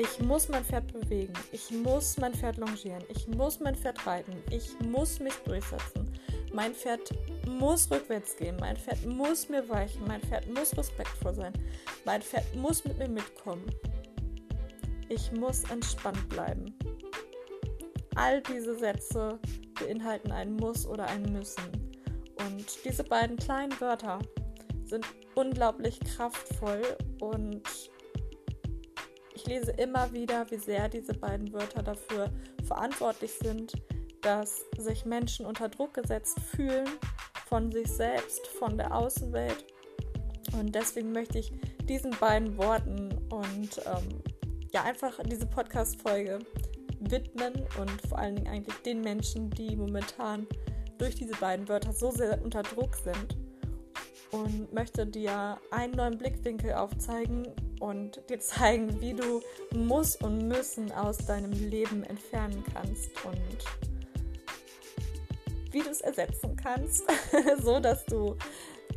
Ich muss mein Pferd bewegen. Ich muss mein Pferd longieren. Ich muss mein Pferd reiten. Ich muss mich durchsetzen. Mein Pferd muss rückwärts gehen. Mein Pferd muss mir weichen. Mein Pferd muss respektvoll sein. Mein Pferd muss mit mir mitkommen. Ich muss entspannt bleiben. All diese Sätze beinhalten ein Muss oder ein Müssen. Und diese beiden kleinen Wörter sind unglaublich kraftvoll und ich lese immer wieder, wie sehr diese beiden Wörter dafür verantwortlich sind, dass sich Menschen unter Druck gesetzt fühlen von sich selbst, von der Außenwelt. Und deswegen möchte ich diesen beiden Worten und ähm, ja einfach diese Podcast-Folge widmen und vor allen Dingen eigentlich den Menschen, die momentan durch diese beiden Wörter so sehr unter Druck sind und möchte dir einen neuen Blickwinkel aufzeigen und dir zeigen, wie du muss und müssen aus deinem Leben entfernen kannst und wie du es ersetzen kannst, so dass du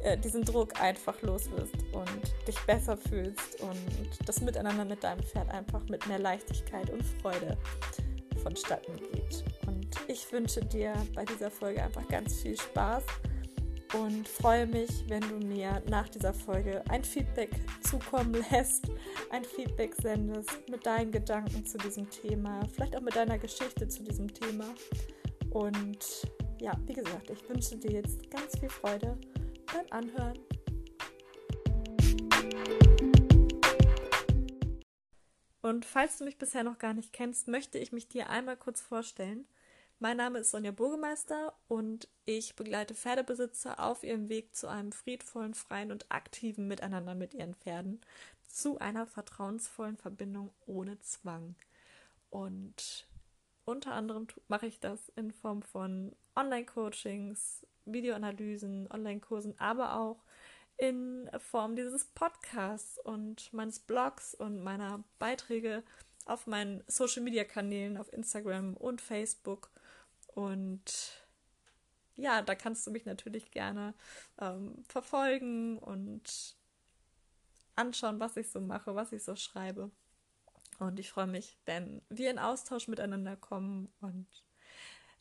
äh, diesen Druck einfach los wirst und dich besser fühlst und das Miteinander mit deinem Pferd einfach mit mehr Leichtigkeit und Freude vonstatten geht. Und ich wünsche dir bei dieser Folge einfach ganz viel Spaß und freue mich, wenn du mir nach dieser Folge ein Feedback zukommen lässt, ein Feedback sendest mit deinen Gedanken zu diesem Thema, vielleicht auch mit deiner Geschichte zu diesem Thema. Und ja, wie gesagt, ich wünsche dir jetzt ganz viel Freude beim Anhören. Und falls du mich bisher noch gar nicht kennst, möchte ich mich dir einmal kurz vorstellen. Mein Name ist Sonja Burgemeister und ich begleite Pferdebesitzer auf ihrem Weg zu einem friedvollen, freien und aktiven Miteinander mit ihren Pferden, zu einer vertrauensvollen Verbindung ohne Zwang. Und unter anderem mache ich das in Form von Online-Coachings, Videoanalysen, Online-Kursen, aber auch in Form dieses Podcasts und meines Blogs und meiner Beiträge auf meinen Social-Media-Kanälen auf Instagram und Facebook. Und ja, da kannst du mich natürlich gerne ähm, verfolgen und anschauen, was ich so mache, was ich so schreibe. Und ich freue mich, wenn wir in Austausch miteinander kommen und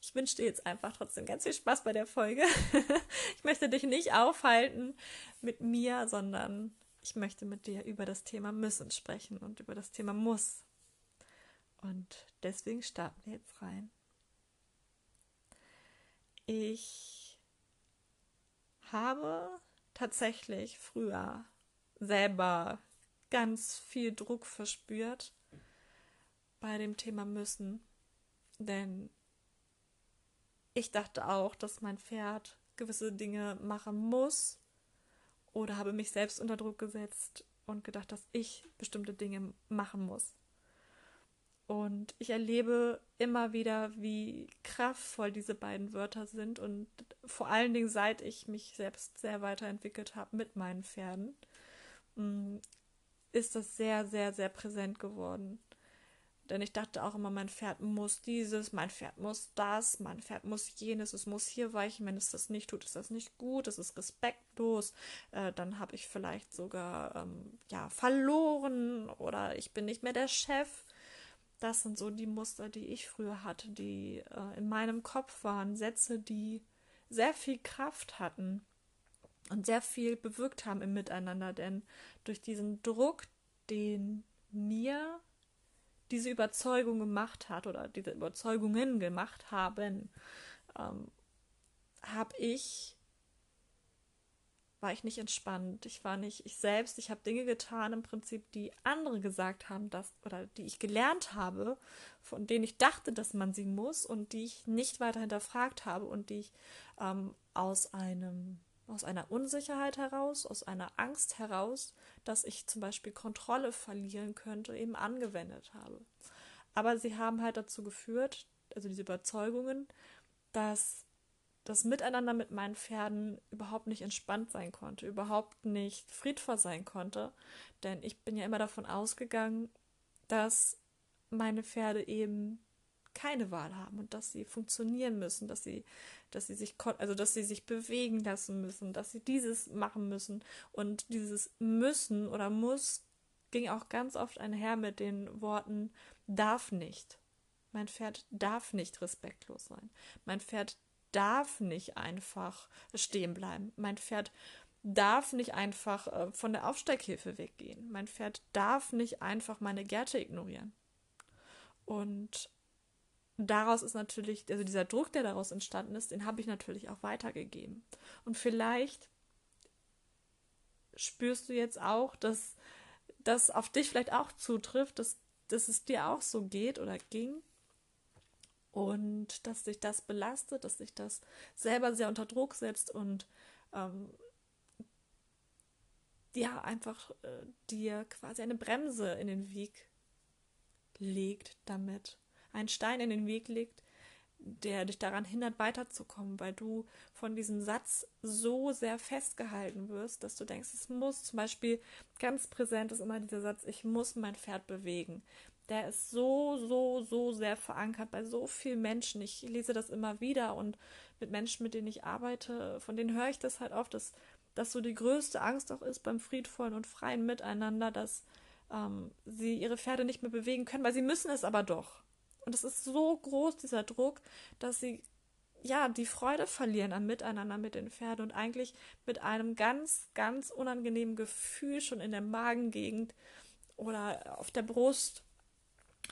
ich wünsche dir jetzt einfach trotzdem ganz viel Spaß bei der Folge. ich möchte dich nicht aufhalten mit mir, sondern ich möchte mit dir über das Thema müssen sprechen und über das Thema muss. Und deswegen starten wir jetzt rein. Ich habe tatsächlich früher selber ganz viel Druck verspürt bei dem Thema müssen. Denn ich dachte auch, dass mein Pferd gewisse Dinge machen muss oder habe mich selbst unter Druck gesetzt und gedacht, dass ich bestimmte Dinge machen muss. Und ich erlebe immer wieder, wie kraftvoll diese beiden Wörter sind und vor allen Dingen seit ich mich selbst sehr weiterentwickelt habe mit meinen Pferden, mm, ist das sehr, sehr, sehr präsent geworden. Denn ich dachte auch immer, mein Pferd muss dieses, mein Pferd muss das, mein Pferd muss jenes, es muss hier weichen. Wenn es das nicht tut, ist das nicht gut, es ist respektlos. Äh, dann habe ich vielleicht sogar ähm, ja verloren oder ich bin nicht mehr der Chef. Das sind so die Muster, die ich früher hatte, die äh, in meinem Kopf waren. Sätze, die sehr viel Kraft hatten und sehr viel bewirkt haben im Miteinander. Denn durch diesen Druck, den mir diese Überzeugung gemacht hat oder diese Überzeugungen gemacht haben, ähm, habe ich war ich nicht entspannt. Ich war nicht ich selbst. Ich habe Dinge getan im Prinzip, die andere gesagt haben, dass oder die ich gelernt habe, von denen ich dachte, dass man sie muss und die ich nicht weiter hinterfragt habe und die ich ähm, aus einem aus einer Unsicherheit heraus, aus einer Angst heraus, dass ich zum Beispiel Kontrolle verlieren könnte, eben angewendet habe. Aber sie haben halt dazu geführt, also diese Überzeugungen, dass das Miteinander mit meinen Pferden überhaupt nicht entspannt sein konnte, überhaupt nicht friedvoll sein konnte. Denn ich bin ja immer davon ausgegangen, dass meine Pferde eben keine Wahl haben und dass sie funktionieren müssen, dass sie, dass sie sich, also dass sie sich bewegen lassen müssen, dass sie dieses machen müssen und dieses müssen oder muss ging auch ganz oft einher mit den Worten darf nicht. Mein Pferd darf nicht respektlos sein. Mein Pferd darf nicht einfach stehen bleiben. Mein Pferd darf nicht einfach äh, von der Aufsteighilfe weggehen. Mein Pferd darf nicht einfach meine Gärte ignorieren. Und daraus ist natürlich, also dieser Druck, der daraus entstanden ist, den habe ich natürlich auch weitergegeben. Und vielleicht spürst du jetzt auch, dass das auf dich vielleicht auch zutrifft, dass, dass es dir auch so geht oder ging. Und dass dich das belastet, dass dich das selber sehr unter Druck setzt und ähm, ja, einfach äh, dir quasi eine Bremse in den Weg legt damit. Ein Stein in den Weg legt, der dich daran hindert, weiterzukommen, weil du von diesem Satz so sehr festgehalten wirst, dass du denkst, es muss zum Beispiel ganz präsent ist immer dieser Satz, ich muss mein Pferd bewegen. Der ist so, so, so sehr verankert bei so vielen Menschen. Ich lese das immer wieder und mit Menschen, mit denen ich arbeite, von denen höre ich das halt oft, dass, dass so die größte Angst auch ist beim friedvollen und freien Miteinander, dass ähm, sie ihre Pferde nicht mehr bewegen können, weil sie müssen es aber doch. Und es ist so groß, dieser Druck, dass sie ja die Freude verlieren am Miteinander mit den Pferden und eigentlich mit einem ganz, ganz unangenehmen Gefühl schon in der Magengegend oder auf der Brust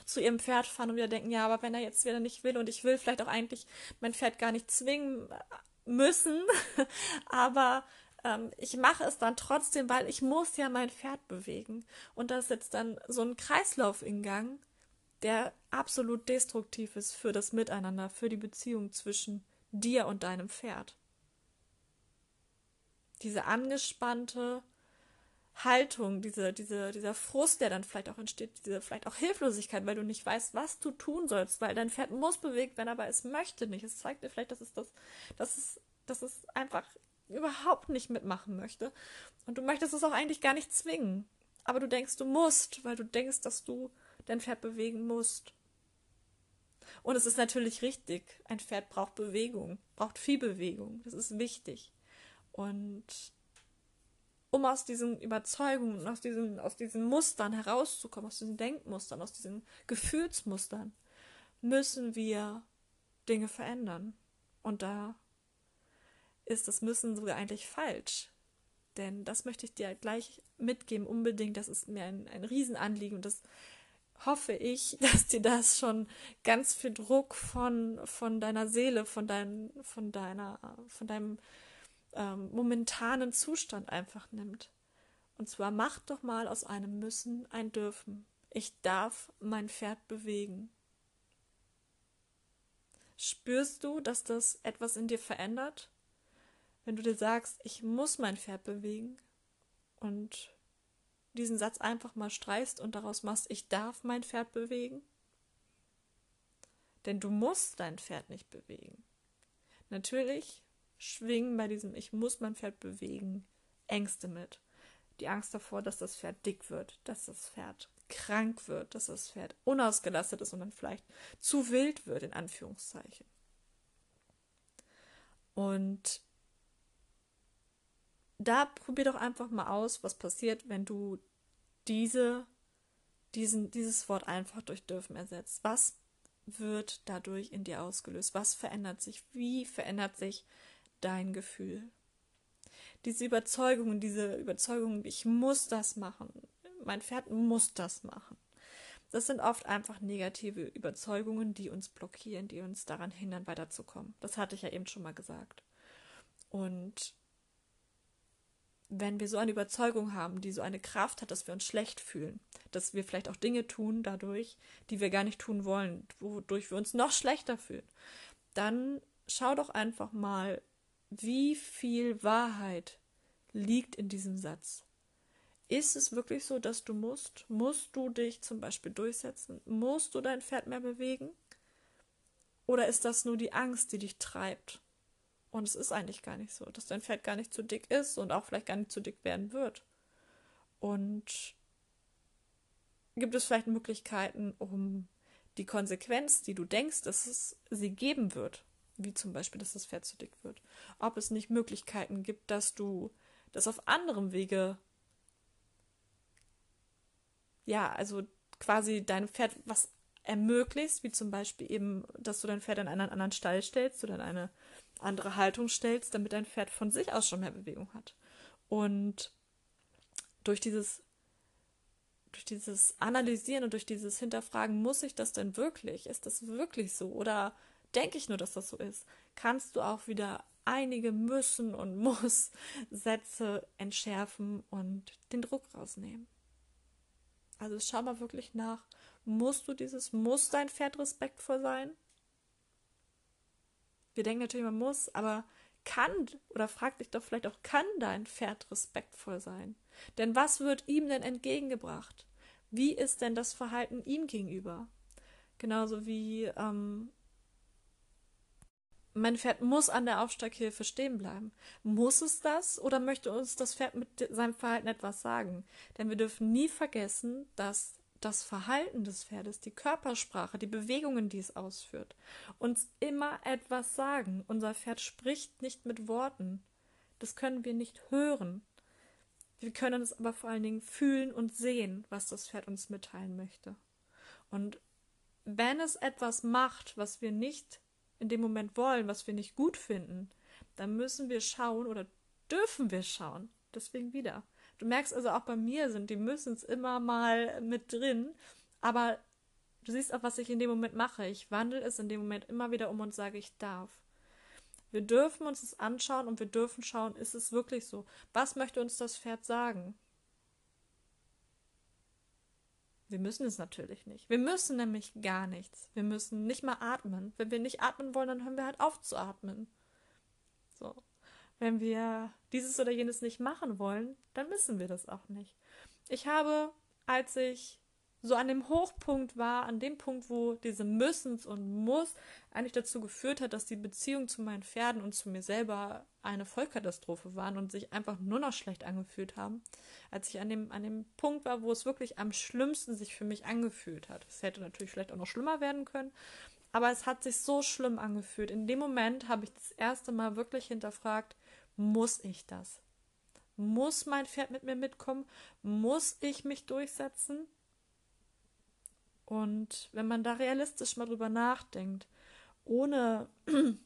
zu ihrem Pferd fahren und wieder denken, ja, aber wenn er jetzt wieder nicht will und ich will vielleicht auch eigentlich mein Pferd gar nicht zwingen müssen, aber ähm, ich mache es dann trotzdem, weil ich muss ja mein Pferd bewegen. Und das ist jetzt dann so ein Kreislauf in Gang, der absolut destruktiv ist für das Miteinander, für die Beziehung zwischen dir und deinem Pferd. Diese angespannte Haltung, diese, diese, dieser Frust, der dann vielleicht auch entsteht, diese vielleicht auch Hilflosigkeit, weil du nicht weißt, was du tun sollst, weil dein Pferd muss bewegt werden, aber es möchte nicht. Es zeigt dir vielleicht, dass es das, dass es, dass es einfach überhaupt nicht mitmachen möchte. Und du möchtest es auch eigentlich gar nicht zwingen. Aber du denkst, du musst, weil du denkst, dass du dein Pferd bewegen musst. Und es ist natürlich richtig, ein Pferd braucht Bewegung, braucht viel Bewegung. Das ist wichtig. Und um aus diesen Überzeugungen, aus diesen, aus diesen Mustern herauszukommen, aus diesen Denkmustern, aus diesen Gefühlsmustern, müssen wir Dinge verändern. Und da ist das Müssen sogar eigentlich falsch. Denn das möchte ich dir gleich mitgeben, unbedingt. Das ist mir ein, ein Riesenanliegen und das hoffe ich, dass dir das schon ganz viel Druck von, von deiner Seele, von, dein, von, deiner, von deinem ähm, momentanen Zustand einfach nimmt. Und zwar mach doch mal aus einem Müssen ein Dürfen. Ich darf mein Pferd bewegen. Spürst du, dass das etwas in dir verändert? Wenn du dir sagst, ich muss mein Pferd bewegen und diesen Satz einfach mal streichst und daraus machst, ich darf mein Pferd bewegen? Denn du musst dein Pferd nicht bewegen. Natürlich schwingen bei diesem Ich muss mein Pferd bewegen Ängste mit. Die Angst davor, dass das Pferd dick wird, dass das Pferd krank wird, dass das Pferd unausgelastet ist und dann vielleicht zu wild wird, in Anführungszeichen. Und da probier doch einfach mal aus, was passiert, wenn du diese, diesen, dieses Wort einfach durch dürfen ersetzt. Was wird dadurch in dir ausgelöst? Was verändert sich? Wie verändert sich dein Gefühl. Diese Überzeugung, diese Überzeugung, ich muss das machen, mein Pferd muss das machen. Das sind oft einfach negative Überzeugungen, die uns blockieren, die uns daran hindern, weiterzukommen. Das hatte ich ja eben schon mal gesagt. Und wenn wir so eine Überzeugung haben, die so eine Kraft hat, dass wir uns schlecht fühlen, dass wir vielleicht auch Dinge tun dadurch, die wir gar nicht tun wollen, wodurch wir uns noch schlechter fühlen, dann schau doch einfach mal, wie viel Wahrheit liegt in diesem Satz? Ist es wirklich so, dass du musst? Musst du dich zum Beispiel durchsetzen? Musst du dein Pferd mehr bewegen? Oder ist das nur die Angst, die dich treibt? Und es ist eigentlich gar nicht so, dass dein Pferd gar nicht zu dick ist und auch vielleicht gar nicht zu dick werden wird. Und gibt es vielleicht Möglichkeiten, um die Konsequenz, die du denkst, dass es sie geben wird, wie zum Beispiel, dass das Pferd zu dick wird. Ob es nicht Möglichkeiten gibt, dass du das auf anderem Wege ja, also quasi deinem Pferd was ermöglicht, wie zum Beispiel eben, dass du dein Pferd in einen anderen Stall stellst oder in eine andere Haltung stellst, damit dein Pferd von sich aus schon mehr Bewegung hat. Und durch dieses durch dieses Analysieren und durch dieses Hinterfragen, muss ich das denn wirklich? Ist das wirklich so? Oder denke ich nur, dass das so ist? Kannst du auch wieder einige müssen und muss Sätze entschärfen und den Druck rausnehmen. Also schau mal wirklich nach, musst du dieses, muss dein Pferd respektvoll sein? Wir denken natürlich, man muss, aber kann, oder frag dich doch vielleicht auch, kann dein Pferd respektvoll sein? Denn was wird ihm denn entgegengebracht? Wie ist denn das Verhalten ihm gegenüber? Genauso wie ähm, mein Pferd muss an der Aufsteighilfe stehen bleiben. Muss es das oder möchte uns das Pferd mit seinem Verhalten etwas sagen? Denn wir dürfen nie vergessen, dass das Verhalten des Pferdes, die Körpersprache, die Bewegungen, die es ausführt, uns immer etwas sagen. Unser Pferd spricht nicht mit Worten. Das können wir nicht hören. Wir können es aber vor allen Dingen fühlen und sehen, was das Pferd uns mitteilen möchte. Und wenn es etwas macht, was wir nicht in dem Moment wollen, was wir nicht gut finden, dann müssen wir schauen oder dürfen wir schauen. Deswegen wieder. Du merkst also auch bei mir sind die müssen es immer mal mit drin, aber du siehst auch, was ich in dem Moment mache. Ich wandle es in dem Moment immer wieder um und sage, ich darf. Wir dürfen uns das anschauen und wir dürfen schauen, ist es wirklich so? Was möchte uns das Pferd sagen? Wir müssen es natürlich nicht. Wir müssen nämlich gar nichts. Wir müssen nicht mal atmen. Wenn wir nicht atmen wollen, dann hören wir halt auf zu atmen. So. Wenn wir dieses oder jenes nicht machen wollen, dann müssen wir das auch nicht. Ich habe, als ich so an dem Hochpunkt war, an dem Punkt, wo diese Müssens und Muss eigentlich dazu geführt hat, dass die Beziehung zu meinen Pferden und zu mir selber eine Vollkatastrophe waren und sich einfach nur noch schlecht angefühlt haben, als ich an dem, an dem Punkt war, wo es wirklich am schlimmsten sich für mich angefühlt hat. Es hätte natürlich vielleicht auch noch schlimmer werden können, aber es hat sich so schlimm angefühlt. In dem Moment habe ich das erste Mal wirklich hinterfragt, muss ich das? Muss mein Pferd mit mir mitkommen? Muss ich mich durchsetzen? Und wenn man da realistisch mal drüber nachdenkt, ohne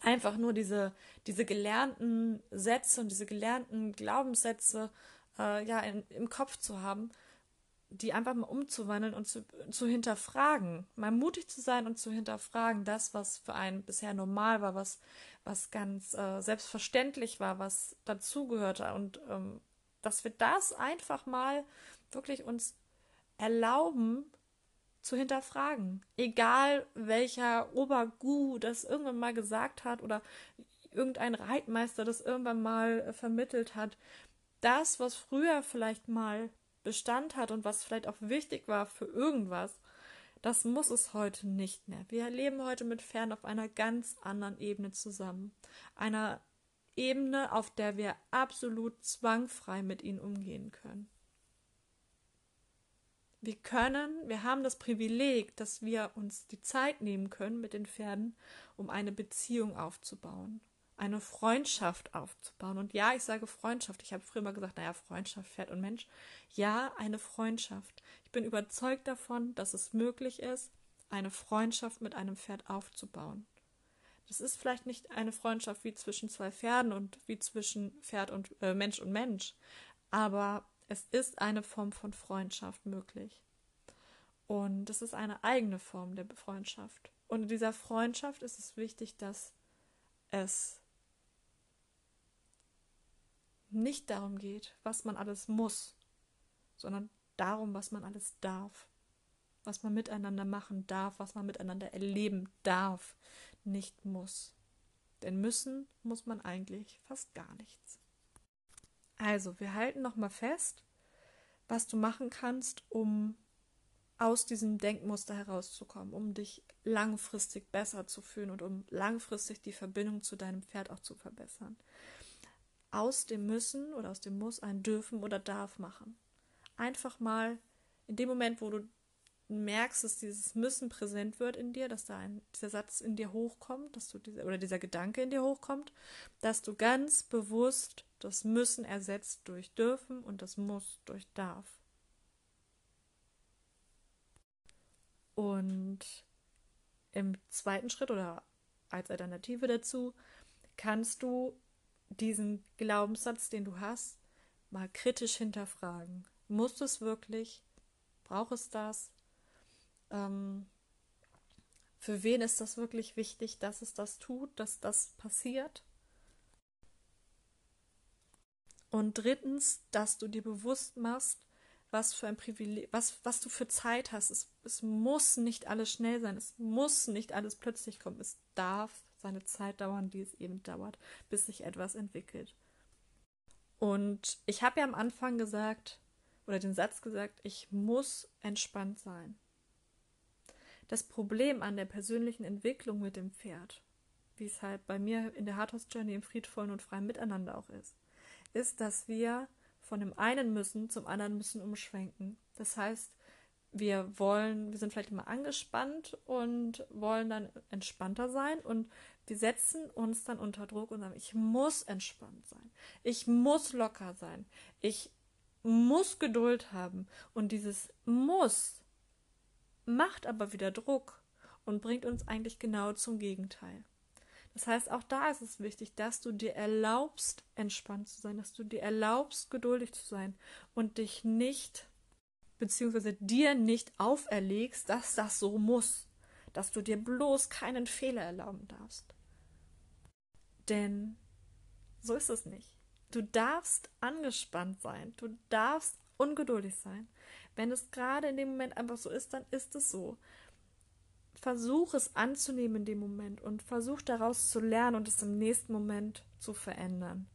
einfach nur diese, diese gelernten Sätze und diese gelernten Glaubenssätze äh, ja, in, im Kopf zu haben, die einfach mal umzuwandeln und zu, zu hinterfragen, mal mutig zu sein und zu hinterfragen, das, was für einen bisher normal war, was, was ganz äh, selbstverständlich war, was dazugehörte. Und ähm, dass wir das einfach mal wirklich uns erlauben, zu hinterfragen. Egal welcher Obergu das irgendwann mal gesagt hat oder irgendein Reitmeister das irgendwann mal äh, vermittelt hat. Das, was früher vielleicht mal Bestand hat und was vielleicht auch wichtig war für irgendwas, das muss es heute nicht mehr. Wir leben heute mit Fern auf einer ganz anderen Ebene zusammen. Einer Ebene, auf der wir absolut zwangfrei mit ihnen umgehen können. Wir können, wir haben das Privileg, dass wir uns die Zeit nehmen können mit den Pferden, um eine Beziehung aufzubauen, eine Freundschaft aufzubauen. Und ja, ich sage Freundschaft. Ich habe früher mal gesagt, naja, Freundschaft, Pferd und Mensch. Ja, eine Freundschaft. Ich bin überzeugt davon, dass es möglich ist, eine Freundschaft mit einem Pferd aufzubauen. Das ist vielleicht nicht eine Freundschaft wie zwischen zwei Pferden und wie zwischen Pferd und äh, Mensch und Mensch, aber es ist eine Form von Freundschaft möglich. Und es ist eine eigene Form der Freundschaft. Und in dieser Freundschaft ist es wichtig, dass es nicht darum geht, was man alles muss, sondern darum, was man alles darf, was man miteinander machen darf, was man miteinander erleben darf, nicht muss. Denn müssen muss man eigentlich fast gar nichts. Also, wir halten nochmal fest, was du machen kannst, um aus diesem Denkmuster herauszukommen, um dich langfristig besser zu fühlen und um langfristig die Verbindung zu deinem Pferd auch zu verbessern. Aus dem Müssen oder aus dem Muss ein Dürfen oder Darf machen. Einfach mal in dem Moment, wo du merkst, dass dieses Müssen präsent wird in dir, dass da ein, dieser Satz in dir hochkommt, dass du diese, oder dieser Gedanke in dir hochkommt, dass du ganz bewusst das Müssen ersetzt durch Dürfen und das Muss durch Darf. Und im zweiten Schritt oder als Alternative dazu kannst du diesen Glaubenssatz, den du hast, mal kritisch hinterfragen. Muss es wirklich? Braucht es das? Ähm, für wen ist das wirklich wichtig, dass es das tut, dass das passiert? Und drittens, dass du dir bewusst machst, was für ein Privileg, was, was du für Zeit hast. Es, es muss nicht alles schnell sein, es muss nicht alles plötzlich kommen. Es darf seine Zeit dauern, die es eben dauert, bis sich etwas entwickelt. Und ich habe ja am Anfang gesagt, oder den Satz gesagt, ich muss entspannt sein. Das Problem an der persönlichen Entwicklung mit dem Pferd, wie es halt bei mir in der Hardhouse Journey im friedvollen und freien Miteinander auch ist, ist, dass wir von dem einen müssen zum anderen müssen umschwenken. Das heißt, wir wollen, wir sind vielleicht immer angespannt und wollen dann entspannter sein und wir setzen uns dann unter Druck und sagen, ich muss entspannt sein, ich muss locker sein, ich muss Geduld haben und dieses muss macht aber wieder Druck und bringt uns eigentlich genau zum Gegenteil. Das heißt, auch da ist es wichtig, dass du dir erlaubst, entspannt zu sein, dass du dir erlaubst, geduldig zu sein und dich nicht, beziehungsweise dir nicht auferlegst, dass das so muss, dass du dir bloß keinen Fehler erlauben darfst. Denn so ist es nicht. Du darfst angespannt sein, du darfst ungeduldig sein. Wenn es gerade in dem Moment einfach so ist, dann ist es so versuch es anzunehmen in dem Moment und versuch daraus zu lernen und es im nächsten Moment zu verändern.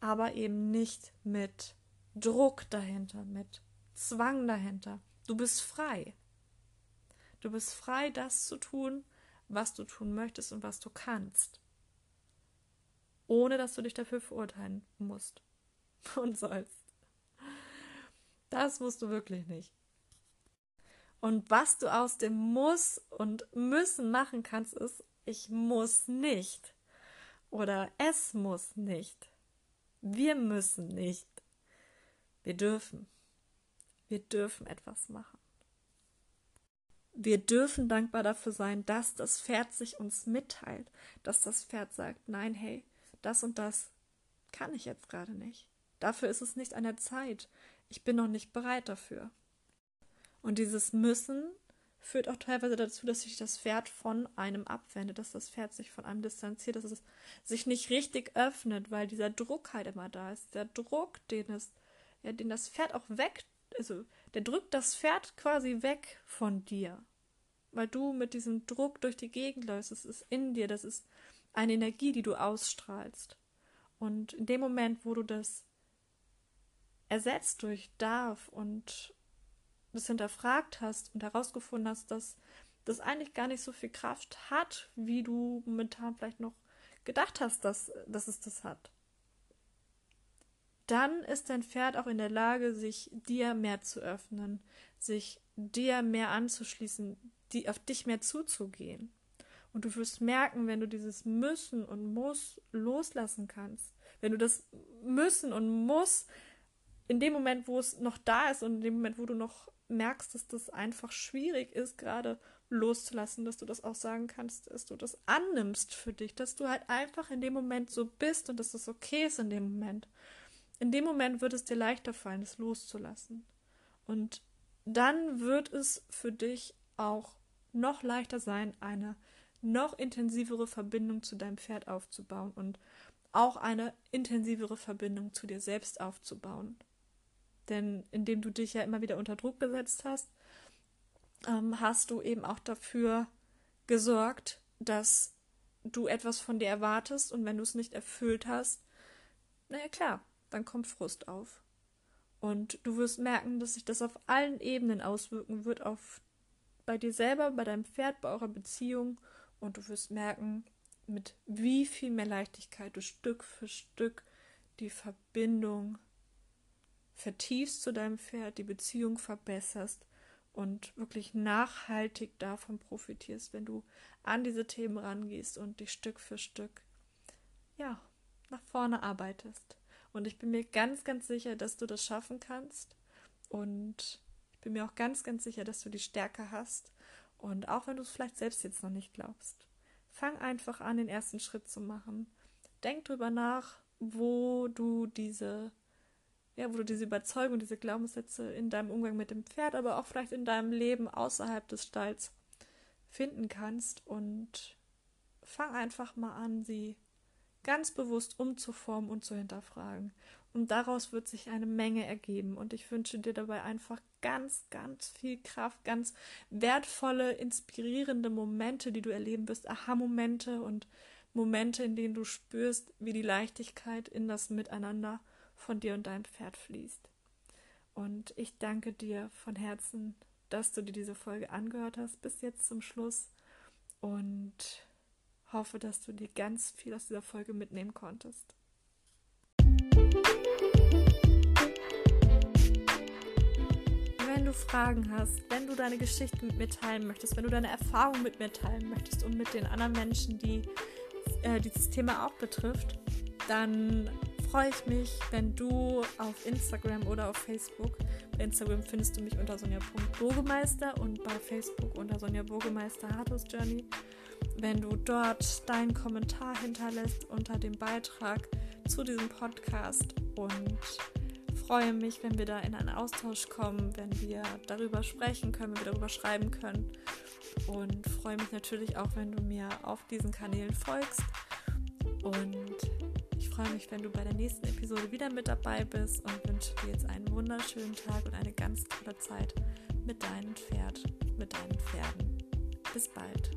Aber eben nicht mit Druck dahinter, mit Zwang dahinter. Du bist frei. Du bist frei, das zu tun, was du tun möchtest und was du kannst. Ohne dass du dich dafür verurteilen musst und sollst. Das musst du wirklich nicht. Und was du aus dem Muss und Müssen machen kannst, ist, ich muss nicht. Oder es muss nicht. Wir müssen nicht. Wir dürfen. Wir dürfen etwas machen. Wir dürfen dankbar dafür sein, dass das Pferd sich uns mitteilt, dass das Pferd sagt, nein, hey, das und das kann ich jetzt gerade nicht. Dafür ist es nicht an der Zeit. Ich bin noch nicht bereit dafür. Und dieses Müssen führt auch teilweise dazu, dass sich das Pferd von einem abwendet, dass das Pferd sich von einem distanziert, dass es sich nicht richtig öffnet, weil dieser Druck halt immer da ist. Der Druck, den es, ja, den das Pferd auch weg, also der drückt das Pferd quasi weg von dir. Weil du mit diesem Druck durch die Gegend läufst. Es ist in dir, das ist eine Energie, die du ausstrahlst. Und in dem Moment, wo du das ersetzt durch darf und das hinterfragt hast und herausgefunden hast, dass das eigentlich gar nicht so viel Kraft hat, wie du momentan vielleicht noch gedacht hast, dass, dass es das hat. Dann ist dein Pferd auch in der Lage, sich dir mehr zu öffnen, sich dir mehr anzuschließen, die, auf dich mehr zuzugehen. Und du wirst merken, wenn du dieses Müssen und Muss loslassen kannst, wenn du das Müssen und Muss in dem Moment, wo es noch da ist und in dem Moment, wo du noch merkst, dass das einfach schwierig ist, gerade loszulassen, dass du das auch sagen kannst, dass du das annimmst für dich, dass du halt einfach in dem Moment so bist und dass das okay ist in dem Moment. In dem Moment wird es dir leichter fallen, es loszulassen. Und dann wird es für dich auch noch leichter sein, eine noch intensivere Verbindung zu deinem Pferd aufzubauen und auch eine intensivere Verbindung zu dir selbst aufzubauen. Denn indem du dich ja immer wieder unter Druck gesetzt hast, ähm, hast du eben auch dafür gesorgt, dass du etwas von dir erwartest und wenn du es nicht erfüllt hast, naja klar, dann kommt Frust auf. Und du wirst merken, dass sich das auf allen Ebenen auswirken wird, auf bei dir selber, bei deinem Pferd, bei eurer Beziehung. Und du wirst merken, mit wie viel mehr Leichtigkeit du Stück für Stück die Verbindung vertiefst zu deinem Pferd, die Beziehung verbesserst und wirklich nachhaltig davon profitierst, wenn du an diese Themen rangehst und dich Stück für Stück, ja, nach vorne arbeitest. Und ich bin mir ganz, ganz sicher, dass du das schaffen kannst. Und ich bin mir auch ganz, ganz sicher, dass du die Stärke hast Und auch wenn du es vielleicht selbst jetzt noch nicht glaubst, fang einfach an, den ersten Schritt zu machen. Denk drüber nach, wo du diese, ja, wo du diese Überzeugung, diese Glaubenssätze in deinem Umgang mit dem Pferd, aber auch vielleicht in deinem Leben außerhalb des Stalls finden kannst und fang einfach mal an, sie ganz bewusst umzuformen und zu hinterfragen. Und daraus wird sich eine Menge ergeben. Und ich wünsche dir dabei einfach ganz, ganz viel Kraft, ganz wertvolle, inspirierende Momente, die du erleben wirst, Aha-Momente und Momente, in denen du spürst, wie die Leichtigkeit in das Miteinander von dir und deinem Pferd fließt. Und ich danke dir von Herzen, dass du dir diese Folge angehört hast bis jetzt zum Schluss und hoffe, dass du dir ganz viel aus dieser Folge mitnehmen konntest. Wenn du Fragen hast, wenn du deine Geschichte mit mir teilen möchtest, wenn du deine Erfahrungen mit mir teilen möchtest und mit den anderen Menschen, die äh, dieses Thema auch betrifft, dann freue ich mich, wenn du auf Instagram oder auf Facebook, bei Instagram findest du mich unter sonja.burgemeister und bei Facebook unter Sonja Burgemeister Hartus Journey, wenn du dort deinen Kommentar hinterlässt unter dem Beitrag zu diesem Podcast und freue mich, wenn wir da in einen Austausch kommen, wenn wir darüber sprechen können, wenn wir darüber schreiben können. Und freue mich natürlich auch, wenn du mir auf diesen Kanälen folgst. Und freue mich, wenn du bei der nächsten Episode wieder mit dabei bist und wünsche dir jetzt einen wunderschönen Tag und eine ganz tolle Zeit mit deinem Pferd, mit deinen Pferden. Bis bald.